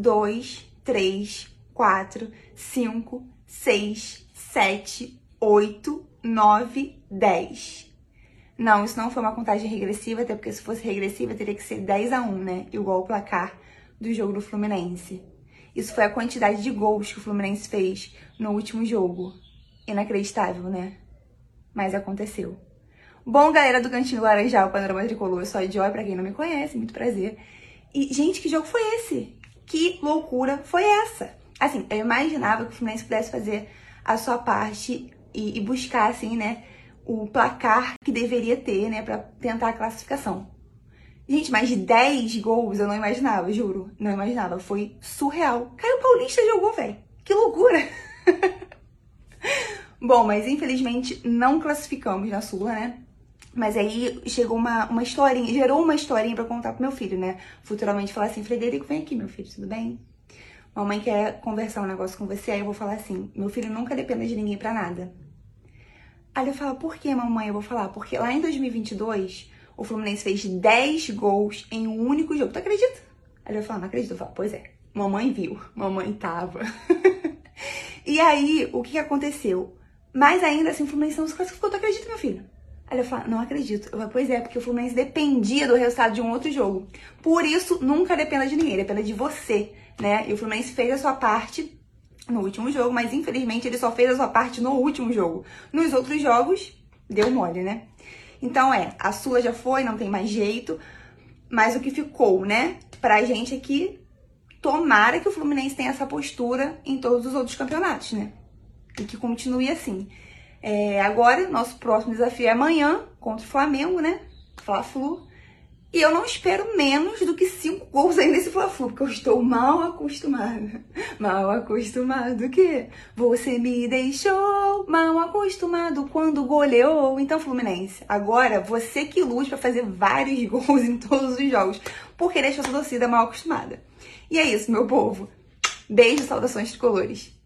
dois, três, quatro, cinco, seis, sete, oito, nove, dez. Não, isso não foi uma contagem regressiva, até porque se fosse regressiva teria que ser 10 a 1, né? Igual o placar do jogo do Fluminense. Isso foi a quantidade de gols que o Fluminense fez no último jogo. Inacreditável, né? Mas aconteceu. Bom, galera do Cantinho Laranjal, Panorama Tricolor, eu sou a Joy, pra quem não me conhece, muito prazer. E, gente, que jogo foi esse? Que loucura foi essa? Assim, eu imaginava que o Fluminense pudesse fazer a sua parte e, e buscar, assim, né, o placar que deveria ter, né, pra tentar a classificação. Gente, mais de 10 gols eu não imaginava, juro. Não imaginava. Foi surreal. Caio Paulista jogou, velho. Que loucura! Bom, mas infelizmente não classificamos na Sula, né? Mas aí chegou uma, uma historinha, gerou uma historinha para contar pro meu filho, né? Futuramente falar assim, Frederico, vem aqui, meu filho, tudo bem? Mamãe quer conversar um negócio com você, aí eu vou falar assim, meu filho nunca dependa de ninguém para nada. Aí eu falo, por que, mamãe? Eu vou falar, porque lá em 2022, o Fluminense fez 10 gols em um único jogo. Tu acredita? Aí eu falo, não acredito. Eu falo, pois é, mamãe viu, mamãe tava. e aí, o que aconteceu? Mais ainda, assim, o Fluminense não se classificou, tu acredita, meu filho? Aí eu falo, não acredito. Eu falo, pois é, porque o Fluminense dependia do resultado de um outro jogo. Por isso, nunca dependa de ninguém, dependa de você, né? E o Fluminense fez a sua parte no último jogo, mas infelizmente ele só fez a sua parte no último jogo. Nos outros jogos, deu mole, né? Então é, a Sula já foi, não tem mais jeito. Mas o que ficou, né, pra gente é que tomara que o Fluminense tenha essa postura em todos os outros campeonatos, né? E que continue assim. É, agora, nosso próximo desafio é amanhã, contra o Flamengo, né? Fla-Flu. E eu não espero menos do que cinco gols aí nesse Fla-Flu, porque eu estou mal acostumada. Mal acostumado que você me deixou mal acostumado quando goleou. Então, Fluminense, agora você que lute para fazer vários gols em todos os jogos, porque deixa a sua torcida mal acostumada. E é isso, meu povo. Beijo, saudações tricolores.